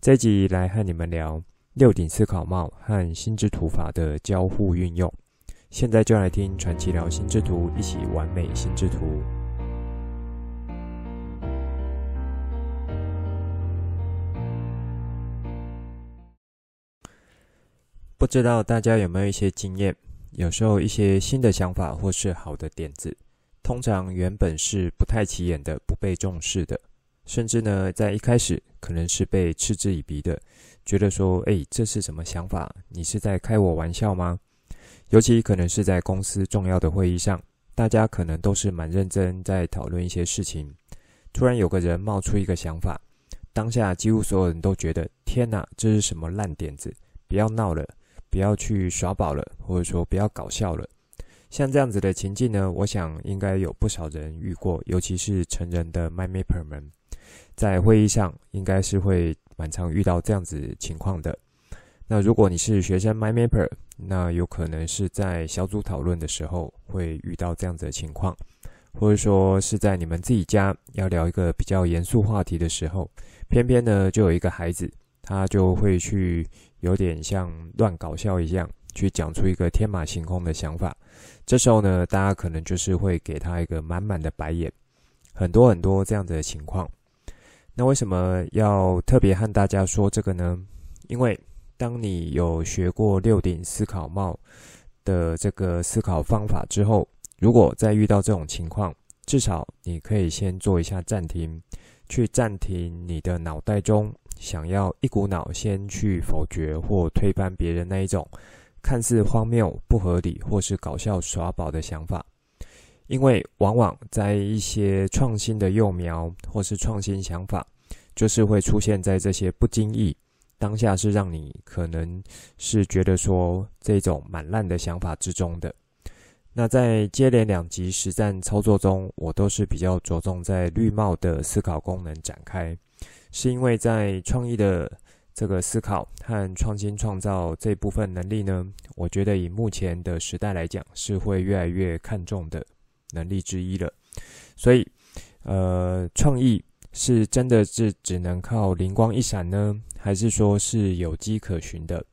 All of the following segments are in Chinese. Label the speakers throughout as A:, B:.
A: 这集来和你们聊六顶思考帽和心智图法的交互运用。现在就来听传奇聊心智图，一起完美心智图。不知道大家有没有一些经验？有时候一些新的想法或是好的点子，通常原本是不太起眼的，不被重视的。甚至呢，在一开始可能是被嗤之以鼻的，觉得说：“诶，这是什么想法？你是在开我玩笑吗？”尤其可能是在公司重要的会议上，大家可能都是蛮认真在讨论一些事情，突然有个人冒出一个想法，当下几乎所有人都觉得：“天哪，这是什么烂点子？不要闹了，不要去耍宝了，或者说不要搞笑了。”像这样子的情境呢，我想应该有不少人遇过，尤其是成人的 MyMapper 们。在会议上，应该是会蛮常遇到这样子情况的。那如果你是学生 mymaper 那有可能是在小组讨论的时候会遇到这样子的情况，或者说是在你们自己家要聊一个比较严肃话题的时候，偏偏呢就有一个孩子，他就会去有点像乱搞笑一样，去讲出一个天马行空的想法。这时候呢，大家可能就是会给他一个满满的白眼，很多很多这样子的情况。那为什么要特别和大家说这个呢？因为当你有学过六顶思考帽的这个思考方法之后，如果再遇到这种情况，至少你可以先做一下暂停，去暂停你的脑袋中想要一股脑先去否决或推翻别人那一种看似荒谬、不合理或是搞笑耍宝的想法。因为往往在一些创新的幼苗，或是创新想法，就是会出现在这些不经意当下，是让你可能是觉得说这种蛮烂的想法之中的。那在接连两集实战操作中，我都是比较着重在绿帽的思考功能展开，是因为在创意的这个思考和创新创造这部分能力呢，我觉得以目前的时代来讲，是会越来越看重的。能力之一了，所以，呃，创意是真的是只能靠灵光一闪呢，还是说是有迹可循的，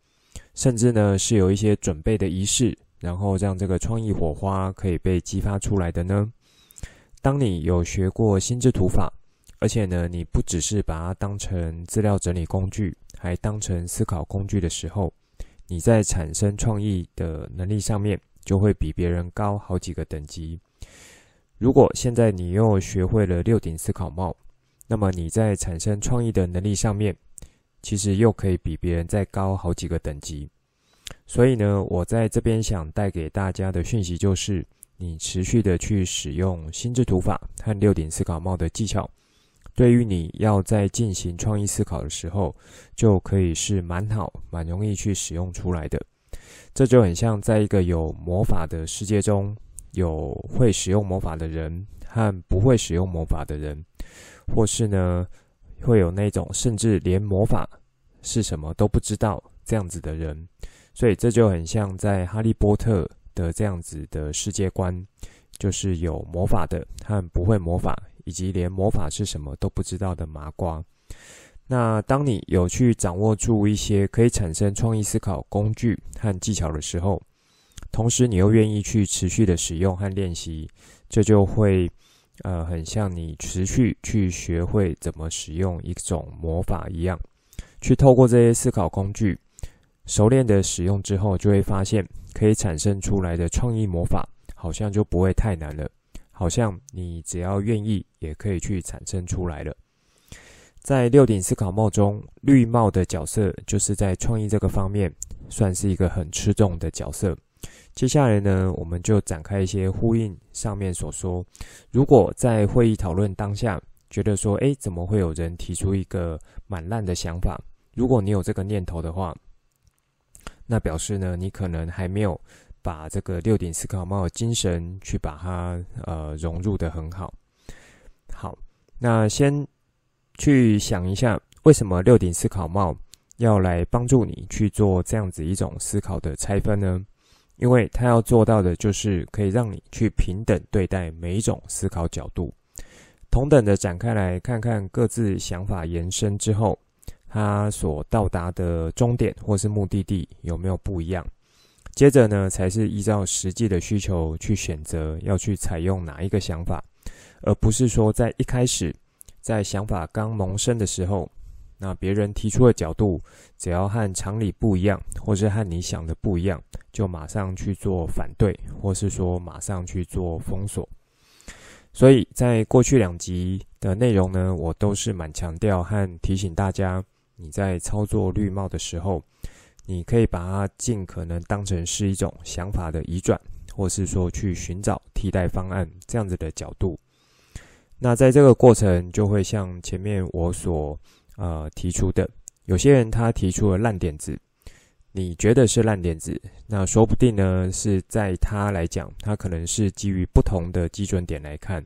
A: 甚至呢是有一些准备的仪式，然后让这个创意火花可以被激发出来的呢？当你有学过心智图法，而且呢你不只是把它当成资料整理工具，还当成思考工具的时候，你在产生创意的能力上面就会比别人高好几个等级。如果现在你又学会了六顶思考帽，那么你在产生创意的能力上面，其实又可以比别人再高好几个等级。所以呢，我在这边想带给大家的讯息就是，你持续的去使用心智图法和六顶思考帽的技巧，对于你要在进行创意思考的时候，就可以是蛮好、蛮容易去使用出来的。这就很像在一个有魔法的世界中。有会使用魔法的人和不会使用魔法的人，或是呢，会有那种甚至连魔法是什么都不知道这样子的人，所以这就很像在哈利波特的这样子的世界观，就是有魔法的和不会魔法，以及连魔法是什么都不知道的麻瓜。那当你有去掌握住一些可以产生创意思考工具和技巧的时候，同时，你又愿意去持续的使用和练习，这就会，呃，很像你持续去学会怎么使用一种魔法一样，去透过这些思考工具，熟练的使用之后，就会发现可以产生出来的创意魔法，好像就不会太难了，好像你只要愿意，也可以去产生出来了。在六顶思考帽中，绿帽的角色就是在创意这个方面，算是一个很吃重的角色。接下来呢，我们就展开一些呼应上面所说。如果在会议讨论当下，觉得说，诶，怎么会有人提出一个蛮烂的想法，如果你有这个念头的话，那表示呢，你可能还没有把这个六顶思考帽精神去把它呃融入得很好。好，那先去想一下，为什么六顶思考帽要来帮助你去做这样子一种思考的拆分呢？因为他要做到的就是可以让你去平等对待每一种思考角度，同等的展开来看看各自想法延伸之后，它所到达的终点或是目的地有没有不一样。接着呢，才是依照实际的需求去选择要去采用哪一个想法，而不是说在一开始在想法刚萌生的时候，那别人提出的角度只要和常理不一样，或是和你想的不一样，就马上去做反对，或是说马上去做封锁。所以在过去两集的内容呢，我都是蛮强调和提醒大家，你在操作绿帽的时候。你可以把它尽可能当成是一种想法的移转，或是说去寻找替代方案这样子的角度。那在这个过程，就会像前面我所呃提出的，有些人他提出了烂点子，你觉得是烂点子，那说不定呢是在他来讲，他可能是基于不同的基准点来看，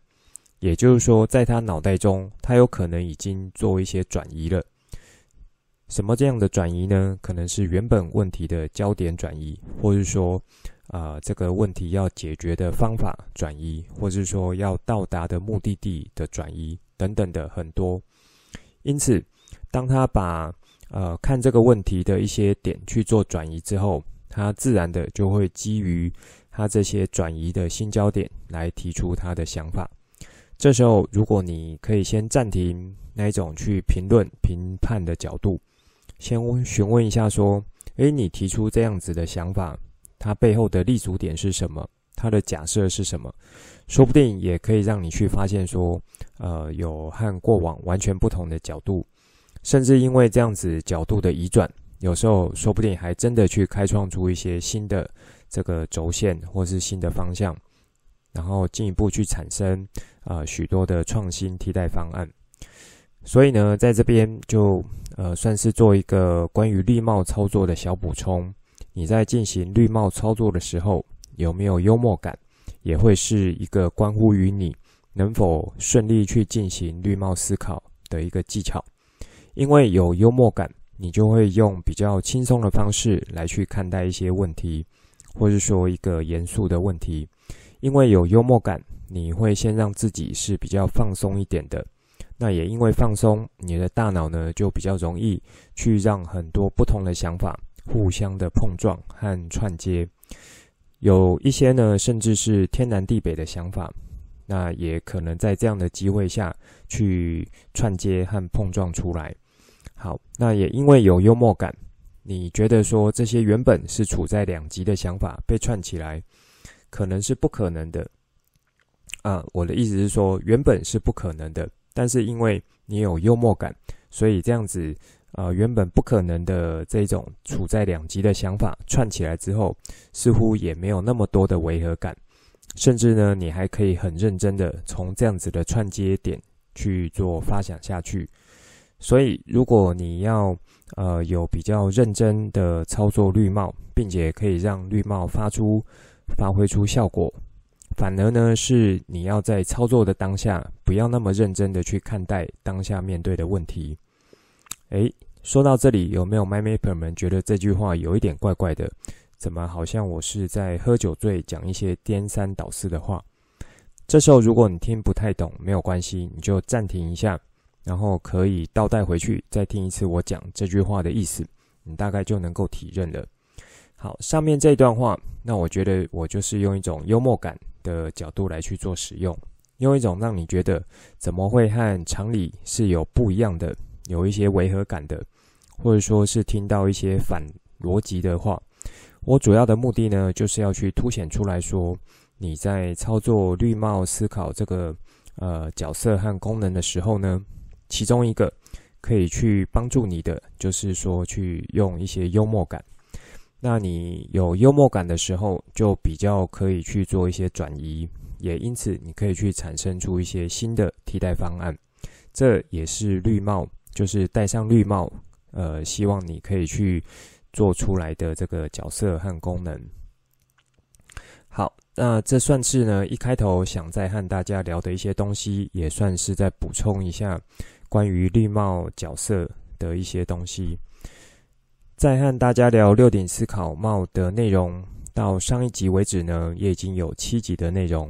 A: 也就是说，在他脑袋中，他有可能已经做一些转移了。什么这样的转移呢？可能是原本问题的焦点转移，或是说，啊、这个问题要解决的方法转移，或是说要到达的目的地的转移等等的很多。因此，当他把呃看这个问题的一些点去做转移之后，他自然的就会基于他这些转移的新焦点来提出他的想法。这时候，如果你可以先暂停那一种去评论、评判的角度。先询问一下，说：“诶，你提出这样子的想法，它背后的立足点是什么？它的假设是什么？说不定也可以让你去发现，说，呃，有和过往完全不同的角度，甚至因为这样子角度的移转，有时候说不定还真的去开创出一些新的这个轴线，或是新的方向，然后进一步去产生、呃、许多的创新替代方案。所以呢，在这边就。”呃，算是做一个关于绿帽操作的小补充。你在进行绿帽操作的时候，有没有幽默感，也会是一个关乎于你能否顺利去进行绿帽思考的一个技巧。因为有幽默感，你就会用比较轻松的方式来去看待一些问题，或是说一个严肃的问题。因为有幽默感，你会先让自己是比较放松一点的。那也因为放松，你的大脑呢就比较容易去让很多不同的想法互相的碰撞和串接，有一些呢甚至是天南地北的想法，那也可能在这样的机会下去串接和碰撞出来。好，那也因为有幽默感，你觉得说这些原本是处在两极的想法被串起来，可能是不可能的。啊，我的意思是说，原本是不可能的。但是因为你有幽默感，所以这样子，呃，原本不可能的这种处在两极的想法串起来之后，似乎也没有那么多的违和感，甚至呢，你还可以很认真的从这样子的串接点去做发想下去。所以，如果你要呃有比较认真的操作绿帽，并且可以让绿帽发出发挥出效果。反而呢，是你要在操作的当下，不要那么认真的去看待当下面对的问题。诶，说到这里，有没有 MyMapper 们觉得这句话有一点怪怪的？怎么好像我是在喝酒醉讲一些颠三倒四的话？这时候如果你听不太懂，没有关系，你就暂停一下，然后可以倒带回去再听一次我讲这句话的意思，你大概就能够体认了。好，上面这段话，那我觉得我就是用一种幽默感。的角度来去做使用，用一种让你觉得怎么会和常理是有不一样的，有一些违和感的，或者说是听到一些反逻辑的话。我主要的目的呢，就是要去凸显出来说，你在操作绿帽思考这个呃角色和功能的时候呢，其中一个可以去帮助你的，就是说去用一些幽默感。那你有幽默感的时候，就比较可以去做一些转移，也因此你可以去产生出一些新的替代方案。这也是绿帽，就是戴上绿帽呃，希望你可以去做出来的这个角色和功能。好，那这算是呢一开头想再和大家聊的一些东西，也算是再补充一下关于绿帽角色的一些东西。在和大家聊六顶思考帽的内容，到上一集为止呢，也已经有七集的内容。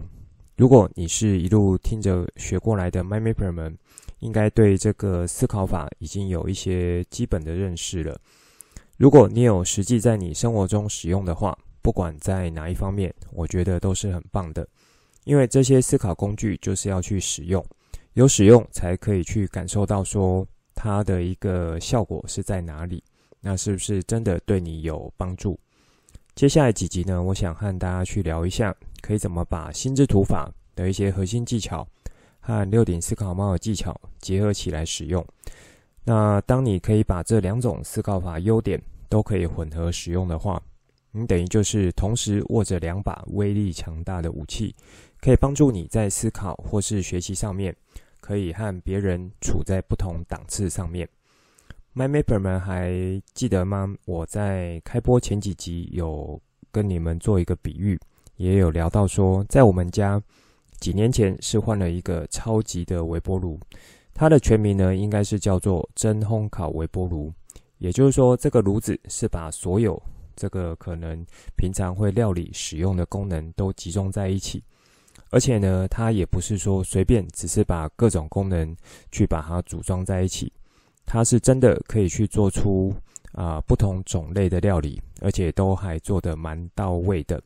A: 如果你是一路听着学过来的 MindMapper 们，应该对这个思考法已经有一些基本的认识了。如果你有实际在你生活中使用的话，不管在哪一方面，我觉得都是很棒的。因为这些思考工具就是要去使用，有使用才可以去感受到说它的一个效果是在哪里，那是不是真的对你有帮助？接下来几集呢，我想和大家去聊一下，可以怎么把心智图法的一些核心技巧和六顶思考帽的技巧结合起来使用。那当你可以把这两种思考法优点都可以混合使用的话，你等于就是同时握着两把威力强大的武器，可以帮助你在思考或是学习上面，可以和别人处在不同档次上面。MyMapper 们还记得吗？我在开播前几集有跟你们做一个比喻，也有聊到说，在我们家几年前是换了一个超级的微波炉，它的全名呢应该是叫做真烘烤微波炉。也就是说，这个炉子是把所有这个可能平常会料理使用的功能都集中在一起，而且呢，它也不是说随便只是把各种功能去把它组装在一起。它是真的可以去做出啊、不同种类的料理，而且都还做得蛮到位的。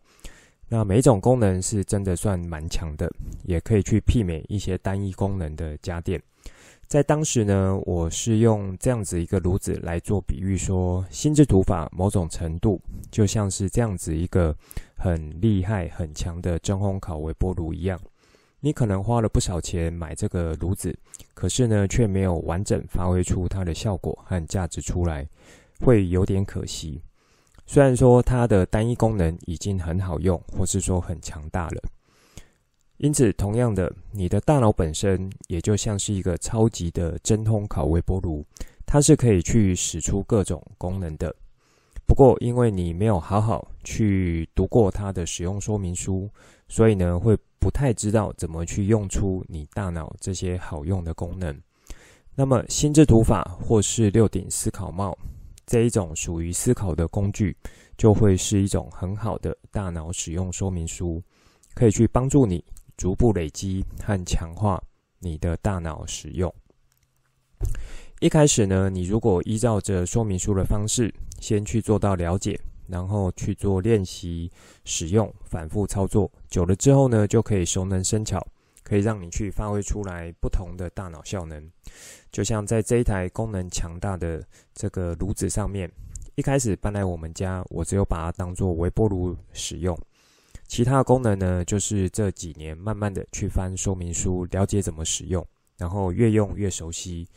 A: 那每一种功能是真的算蛮强的，也可以去媲美一些单一功能的家电。在当时呢，我是用这样子一个炉子来做比喻说，说心智图法某种程度就像是这样子一个很厉害很强的真空烤微波炉一样。你可能花了不少钱买这个炉子，可是呢，却没有完整发挥出它的效果和价值出来，会有点可惜。虽然说它的单一功能已经很好用，或是说很强大了。因此，同样的，你的大脑本身也就像是一个超级的真空烤微波炉，它是可以去使出各种功能的。不过，因为你没有好好去读过它的使用说明书，所以呢，会不太知道怎么去用出你大脑这些好用的功能。那么，心智图法或是六顶思考帽这一种属于思考的工具，就会是一种很好的大脑使用说明书，可以去帮助你逐步累积和强化你的大脑使用。一开始呢，你如果依照着说明书的方式，先去做到了解，然后去做练习使用，反复操作，久了之后呢，就可以熟能生巧，可以让你去发挥出来不同的大脑效能。就像在这一台功能强大的这个炉子上面，一开始搬来我们家，我只有把它当做微波炉使用，其他功能呢，就是这几年慢慢的去翻说明书，了解怎么使用，然后越用越熟悉。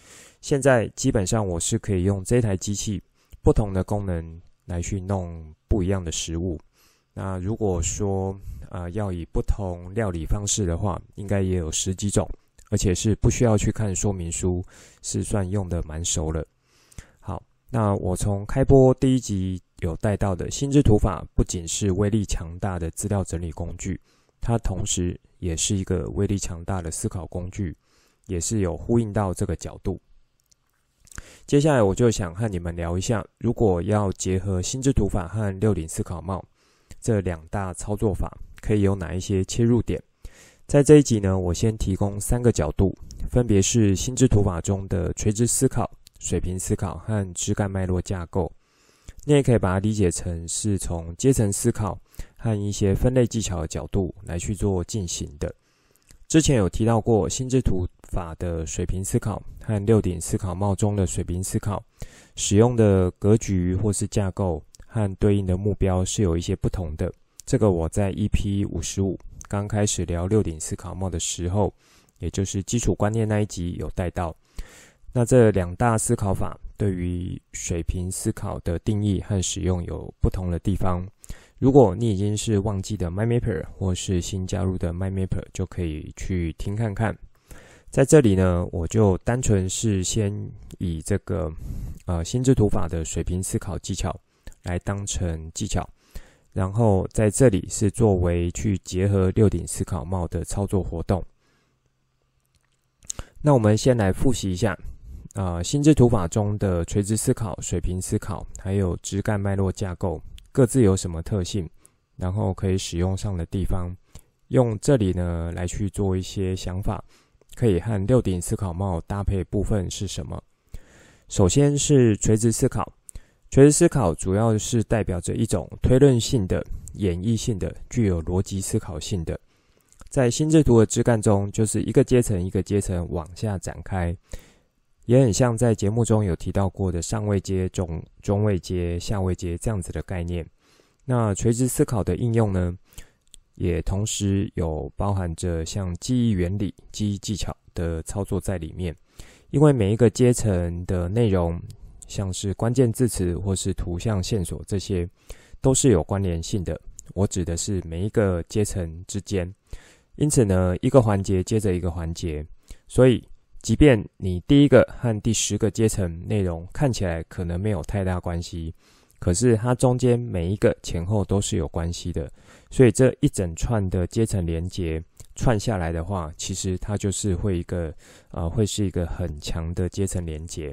A: 现在基本上我是可以用这台机器不同的功能来去弄不一样的食物。那如果说呃要以不同料理方式的话，应该也有十几种，而且是不需要去看说明书，是算用得蛮熟了。好，那我从开播第一集有带到的心智图法，不仅是威力强大的资料整理工具，它同时也是一个威力强大的思考工具，也是有呼应到这个角度。接下来我就想和你们聊一下，如果要结合心智图法和六顶思考帽这两大操作法，可以有哪一些切入点？在这一集呢，我先提供三个角度，分别是心智图法中的垂直思考、水平思考和枝干脉络架构。你也可以把它理解成是从阶层思考和一些分类技巧的角度来去做进行的。之前有提到过心智图法的水平思考和六顶思考帽中的水平思考，使用的格局或是架构和对应的目标是有一些不同的。这个我在 EP 五十五刚开始聊六顶思考帽的时候，也就是基础观念那一集有带到。那这两大思考法对于水平思考的定义和使用有不同的地方。如果你已经是忘记的 MyMapper 或是新加入的 MyMapper，就可以去听看看。在这里呢，我就单纯是先以这个呃心智图法的水平思考技巧来当成技巧，然后在这里是作为去结合六顶思考帽的操作活动。那我们先来复习一下，呃，心智图法中的垂直思考、水平思考，还有枝干脉络架构，各自有什么特性，然后可以使用上的地方，用这里呢来去做一些想法，可以和六顶思考帽搭配部分是什么？首先是垂直思考，垂直思考主要是代表着一种推论性的、演绎性的、具有逻辑思考性的。在心智图的枝干中，就是一个阶层一个阶层往下展开，也很像在节目中有提到过的上位阶、中中位阶、下位阶这样子的概念。那垂直思考的应用呢，也同时有包含着像记忆原理、记忆技巧的操作在里面。因为每一个阶层的内容，像是关键字词或是图像线索，这些都是有关联性的。我指的是每一个阶层之间。因此呢，一个环节接着一个环节，所以即便你第一个和第十个阶层内容看起来可能没有太大关系，可是它中间每一个前后都是有关系的，所以这一整串的阶层连接串下来的话，其实它就是会一个呃，会是一个很强的阶层连接。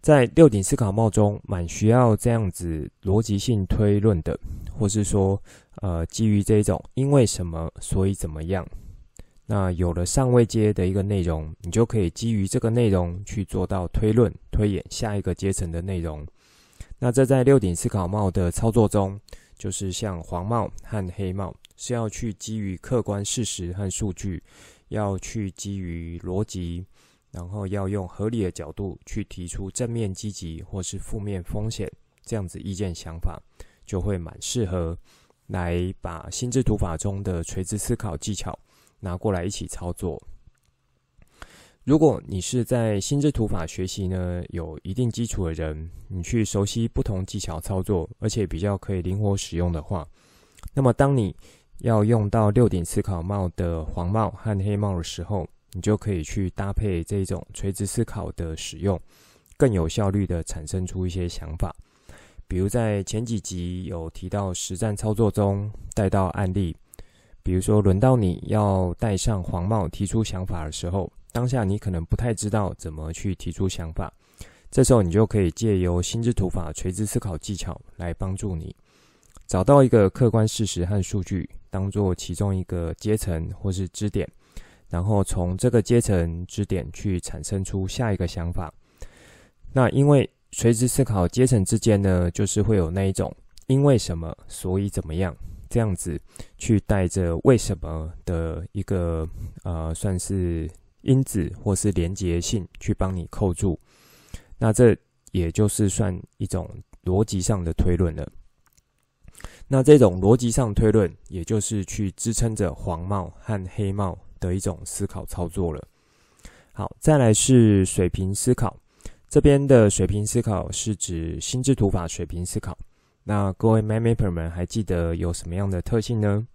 A: 在六顶思考帽中，蛮需要这样子逻辑性推论的，或是说，呃，基于这种因为什么所以怎么样，那有了上位阶的一个内容，你就可以基于这个内容去做到推论推演下一个阶层的内容。那这在六顶思考帽的操作中，就是像黄帽和黑帽是要去基于客观事实和数据，要去基于逻辑。然后要用合理的角度去提出正面积极或是负面风险这样子意见想法，就会蛮适合来把心智图法中的垂直思考技巧拿过来一起操作。如果你是在心智图法学习呢，有一定基础的人，你去熟悉不同技巧操作，而且比较可以灵活使用的话，那么当你要用到六顶思考帽的黄帽和黑帽的时候，你就可以去搭配这种垂直思考的使用，更有效率的产生出一些想法。比如在前几集有提到实战操作中带到案例，比如说轮到你要戴上黄帽提出想法的时候，当下你可能不太知道怎么去提出想法，这时候你就可以借由心智图法垂直思考技巧来帮助你找到一个客观事实和数据，当做其中一个阶层或是支点。然后从这个阶层支点去产生出下一个想法。那因为垂直思考阶层之间呢，就是会有那一种因为什么所以怎么样这样子去带着为什么的一个呃算是因子或是连结性去帮你扣住。那这也就是算一种逻辑上的推论了。那这种逻辑上推论，也就是去支撑着黄帽和黑帽。的一种思考操作了。好，再来是水平思考。这边的水平思考是指心智图法水平思考。那各位 MindMapper 们还记得有什么样的特性呢？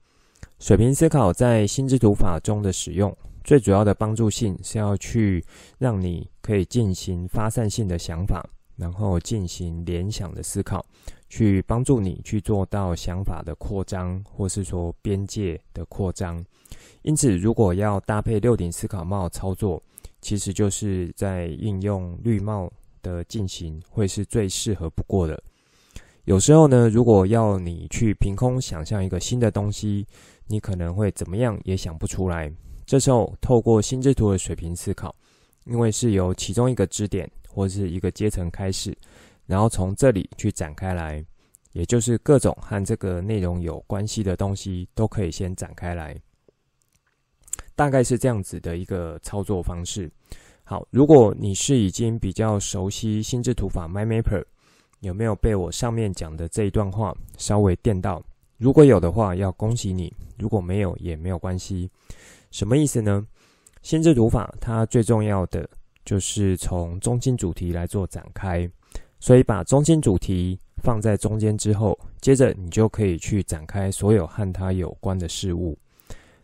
A: 水平思考在心智图法中的使用，最主要的帮助性是要去让你可以进行发散性的想法，然后进行联想的思考，去帮助你去做到想法的扩张，或是说边界的扩张。因此，如果要搭配六顶思考帽操作，其实就是在应用绿帽的进行，会是最适合不过的。有时候呢，如果要你去凭空想象一个新的东西，你可能会怎么样也想不出来。这时候，透过心智图的水平思考，因为是由其中一个支点或是一个阶层开始，然后从这里去展开来，也就是各种和这个内容有关系的东西都可以先展开来。大概是这样子的一个操作方式。好，如果你是已经比较熟悉心智图法 my map 有没有被我上面讲的这一段话稍微电到？如果有的话，要恭喜你；如果没有，也没有关系。什么意思呢？心智读法它最重要的就是从中心主题来做展开，所以把中心主题放在中间之后，接着你就可以去展开所有和它有关的事物。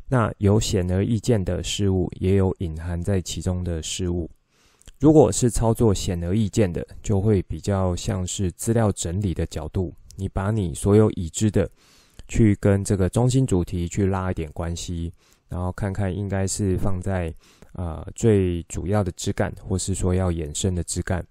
A: 那有显而易见的事物，也有隐含在其中的事物。如果是操作显而易见的，就会比较像是资料整理的角度，你把你所有已知的去跟这个中心主题去拉一点关系，然后看看应该是放在呃最主要的枝干，或是说要衍生的枝干。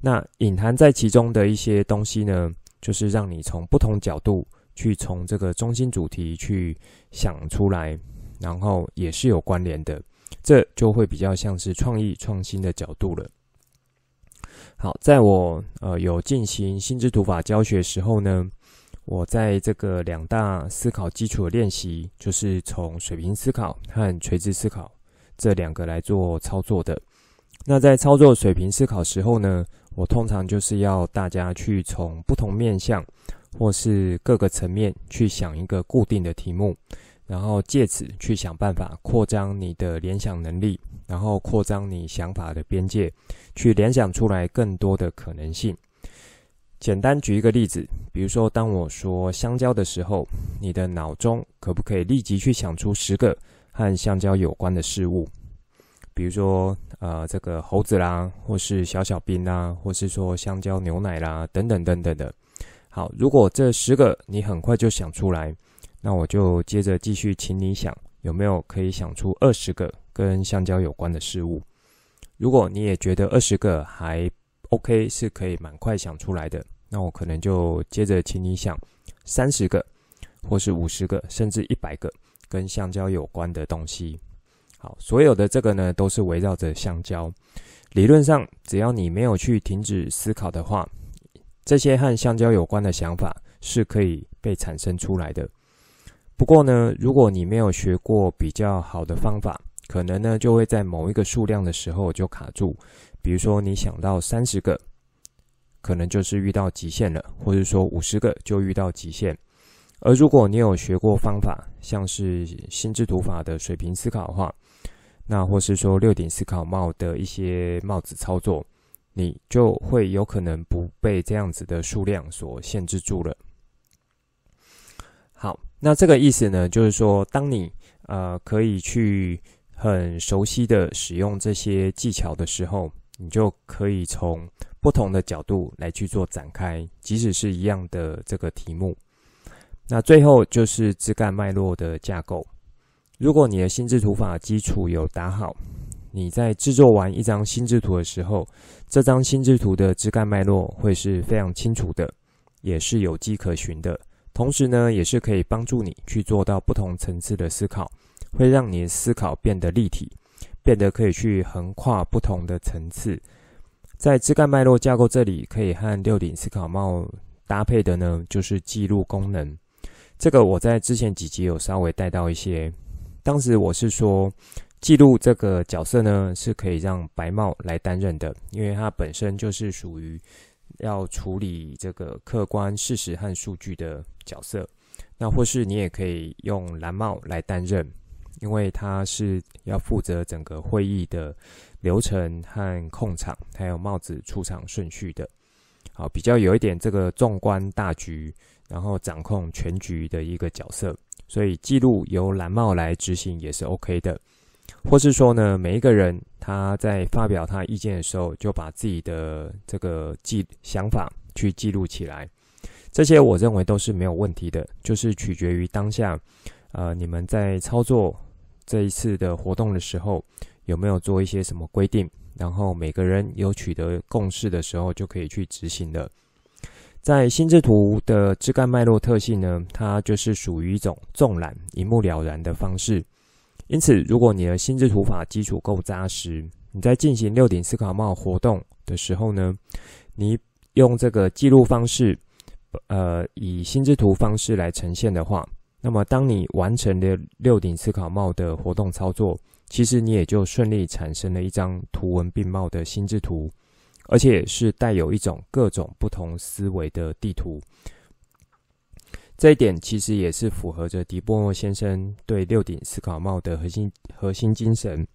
A: 那隐含在其中的一些东西呢，就是让你从不同角度去从这个中心主题去想出来，然后也是有关联的，这就会比较像是创意创新的角度了。好，在我呃有进行心智图法教学时候呢，我在这个两大思考基础的练习，就是从水平思考和垂直思考这两个来做操作的。那在操作水平思考时候呢，我通常就是要大家去从不同面向，或是各个层面去想一个固定的题目，然后借此去想办法扩张你的联想能力，然后扩张你想法的边界，去联想出来更多的可能性。简单举一个例子，比如说当我说香蕉的时候，你的脑中可不可以立即去想出十个和香蕉有关的事物？比如说，呃，这个猴子啦，或是小小兵啦，或是说香蕉牛奶啦，等等等等的。好，如果这十个你很快就想出来，那我就接着继续请你想，有没有可以想出二十个跟香蕉有关的事物？如果你也觉得二十个还 OK，是可以蛮快想出来的，那我可能就接着请你想三十个，或是五十个，甚至一百个跟香蕉有关的东西。好，所有的这个呢，都是围绕着香蕉。理论上，只要你没有去停止思考的话，这些和香蕉有关的想法是可以被产生出来的。不过呢，如果你没有学过比较好的方法，可能呢就会在某一个数量的时候就卡住。比如说，你想到三十个，可能就是遇到极限了；或者说五十个就遇到极限。而如果你有学过方法，像是心智图法的水平思考的话，那或是说六顶思考帽的一些帽子操作，你就会有可能不被这样子的数量所限制住了。那这个意思呢，就是说，当你呃可以去很熟悉的使用这些技巧的时候，你就可以从不同的角度来去做展开，即使是一样的这个题目。那最后就是枝干脉络的架构。如果你的心智图法基础有打好，你在制作完一张心智图的时候，这张心智图的枝干脉络会是非常清楚的，也是有迹可循的。同时呢，也是可以帮助你去做到不同层次的思考，会让你的思考变得立体，变得可以去横跨不同的层次。在枝干脉络架构这里，可以和六顶思考帽搭配的呢，就是记录功能。这个我在之前几集有稍微带到一些。当时我是说，记录这个角色呢，是可以让白帽来担任的，因为它本身就是属于要处理这个客观事实和数据的角色。那或是你也可以用蓝帽来担任，因为它是要负责整个会议的流程和控场，还有帽子出场顺序的。好，比较有一点这个纵观大局，然后掌控全局的一个角色。所以记录由蓝帽来执行也是 OK 的，或是说呢，每一个人他在发表他意见的时候，就把自己的这个记想法去记录起来，这些我认为都是没有问题的，就是取决于当下，呃，你们在操作这一次的活动的时候，有没有做一些什么规定，然后每个人有取得共识的时候，就可以去执行了。在心智图的枝干脉络特性呢，它就是属于一种纵览、一目了然的方式。因此，如果你的心智图法基础够扎实，你在进行六顶思考帽活动的时候呢，你用这个记录方式，呃，以心智图方式来呈现的话，那么当你完成了六顶思考帽的活动操作，其实你也就顺利产生了一张图文并茂的心智图。而且是带有一种各种不同思维的地图，这一点其实也是符合着迪波诺先生对六顶思考帽的核心核心精神，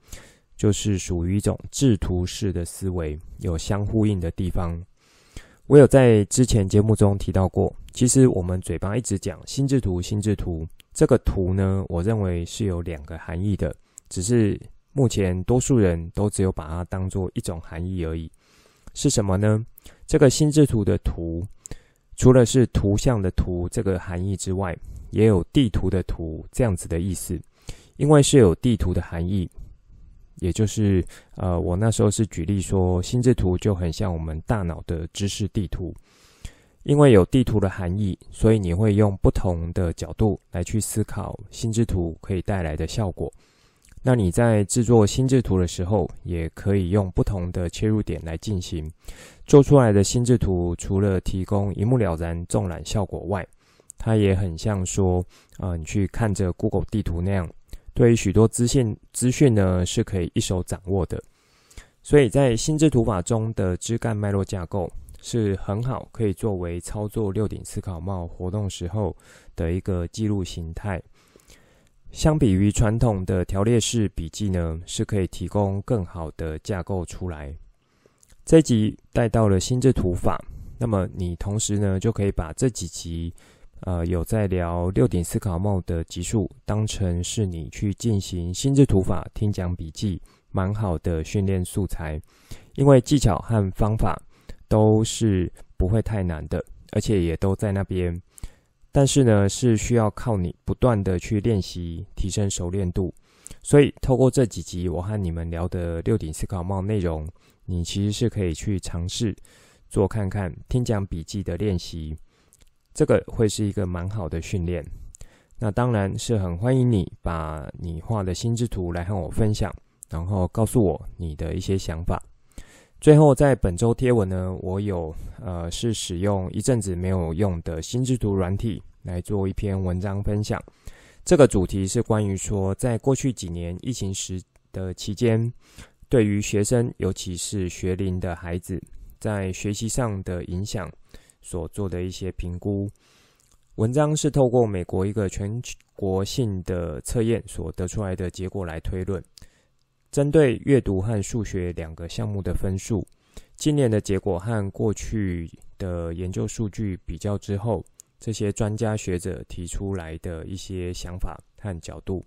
A: 就是属于一种制图式的思维，有相呼应的地方。我有在之前节目中提到过，其实我们嘴巴一直讲心智图，心智图这个图呢，我认为是有两个含义的，只是目前多数人都只有把它当做一种含义而已。是什么呢？这个心智图的图，除了是图像的图这个含义之外，也有地图的图这样子的意思。因为是有地图的含义，也就是呃，我那时候是举例说，心智图就很像我们大脑的知识地图。因为有地图的含义，所以你会用不同的角度来去思考心智图可以带来的效果。那你在制作心智图的时候，也可以用不同的切入点来进行。做出来的心智图，除了提供一目了然纵览效果外，它也很像说，呃，你去看着 Google 地图那样，对于许多资讯资讯呢，是可以一手掌握的。所以在心智图法中的枝干脉络架构。是很好，可以作为操作六顶思考帽活动时候的一个记录形态。相比于传统的条列式笔记呢，是可以提供更好的架构出来。这集带到了心智图法，那么你同时呢，就可以把这几集呃有在聊六点思考帽的集数，当成是你去进行心智图法听讲笔记蛮好的训练素材，因为技巧和方法。都是不会太难的，而且也都在那边。但是呢，是需要靠你不断的去练习，提升熟练度。所以，透过这几集我和你们聊的六顶思考帽内容，你其实是可以去尝试做看看听讲笔记的练习。这个会是一个蛮好的训练。那当然是很欢迎你把你画的心智图来和我分享，然后告诉我你的一些想法。最后，在本周贴文呢，我有呃是使用一阵子没有用的心智图软体来做一篇文章分享。这个主题是关于说，在过去几年疫情时的期间，对于学生，尤其是学龄的孩子，在学习上的影响所做的一些评估。文章是透过美国一个全国性的测验所得出来的结果来推论。针对阅读和数学两个项目的分数，今年的结果和过去的研究数据比较之后，这些专家学者提出来的一些想法和角度，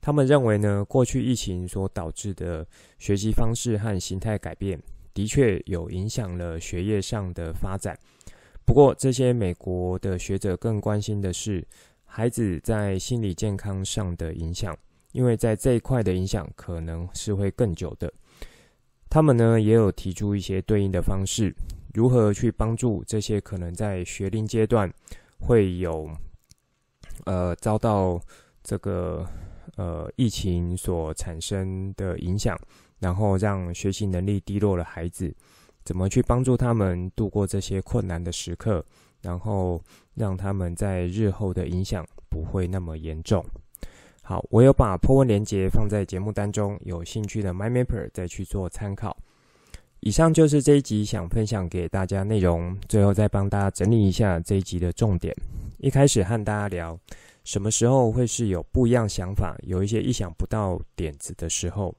A: 他们认为呢，过去疫情所导致的学习方式和形态改变，的确有影响了学业上的发展。不过，这些美国的学者更关心的是孩子在心理健康上的影响。因为在这一块的影响可能是会更久的，他们呢也有提出一些对应的方式，如何去帮助这些可能在学龄阶段会有呃遭到这个呃疫情所产生的影响，然后让学习能力低落的孩子，怎么去帮助他们度过这些困难的时刻，然后让他们在日后的影响不会那么严重。好，我有把 po 文连接放在节目当中，有兴趣的 MyMapper 再去做参考。以上就是这一集想分享给大家内容，最后再帮大家整理一下这一集的重点。一开始和大家聊，什么时候会是有不一样想法，有一些意想不到点子的时候。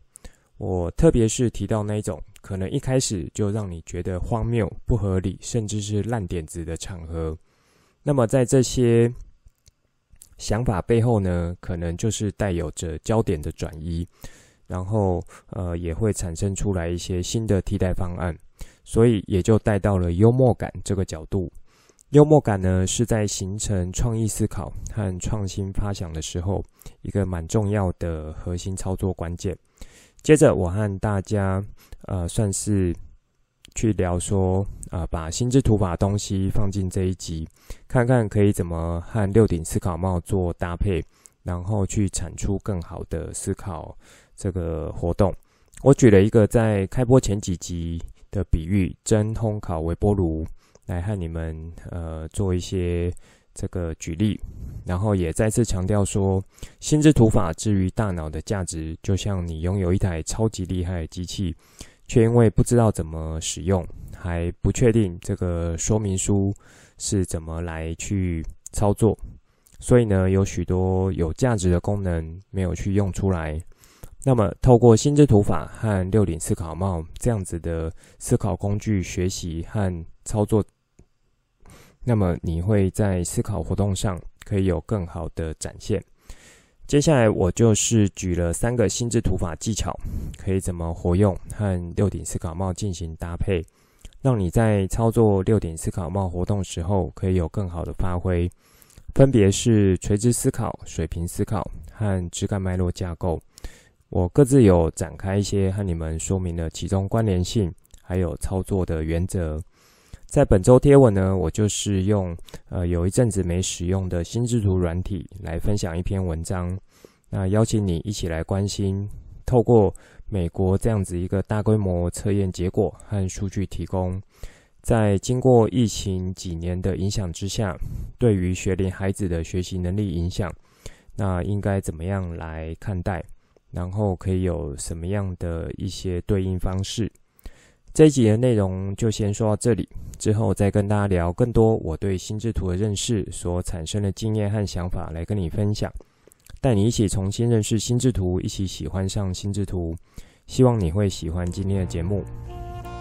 A: 我特别是提到那一种可能一开始就让你觉得荒谬、不合理，甚至是烂点子的场合。那么在这些想法背后呢，可能就是带有着焦点的转移，然后呃也会产生出来一些新的替代方案，所以也就带到了幽默感这个角度。幽默感呢，是在形成创意思考和创新发想的时候，一个蛮重要的核心操作关键。接着我和大家呃算是。去聊说，啊、把心智图法东西放进这一集，看看可以怎么和六顶思考帽做搭配，然后去产出更好的思考这个活动。我举了一个在开播前几集的比喻，真烘烤微波炉，来和你们呃做一些这个举例，然后也再次强调说，心智图法至于大脑的价值，就像你拥有一台超级厉害的机器。却因为不知道怎么使用，还不确定这个说明书是怎么来去操作，所以呢，有许多有价值的功能没有去用出来。那么，透过心智图法和六顶思考帽这样子的思考工具学习和操作，那么你会在思考活动上可以有更好的展现。接下来我就是举了三个心智图法技巧，可以怎么活用和六顶思考帽进行搭配，让你在操作六顶思考帽活动时候可以有更好的发挥。分别是垂直思考、水平思考和枝干脉络架构。我各自有展开一些和你们说明了其中关联性，还有操作的原则。在本周贴文呢，我就是用呃有一阵子没使用的心智图软体来分享一篇文章。那邀请你一起来关心，透过美国这样子一个大规模测验结果和数据提供，在经过疫情几年的影响之下，对于学龄孩子的学习能力影响，那应该怎么样来看待？然后可以有什么样的一些对应方式？这一集的内容就先说到这里，之后再跟大家聊更多我对心智图的认识所产生的经验和想法来跟你分享，带你一起重新认识心智图，一起喜欢上心智图。希望你会喜欢今天的节目。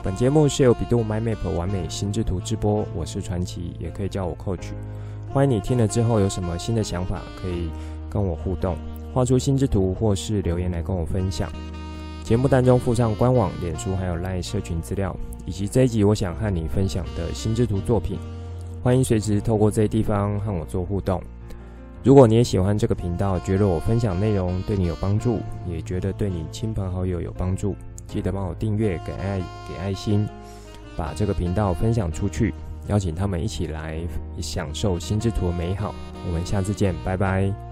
A: 本节目是由 bEDU MindMap 玩美心智图直播，我是传奇，也可以叫我 Coach。欢迎你听了之后有什么新的想法，可以跟我互动。画出心智图，或是留言来跟我分享。节目当中附上官网、脸书还有 LINE 社群资料，以及这一集我想和你分享的心之图作品。欢迎随时透过这些地方和我做互动。如果你也喜欢这个频道，觉得我分享内容对你有帮助，也觉得对你亲朋好友有帮助，记得帮我订阅、给爱、给爱心，把这个频道分享出去，邀请他们一起来享受心之图的美好。我们下次见，拜拜。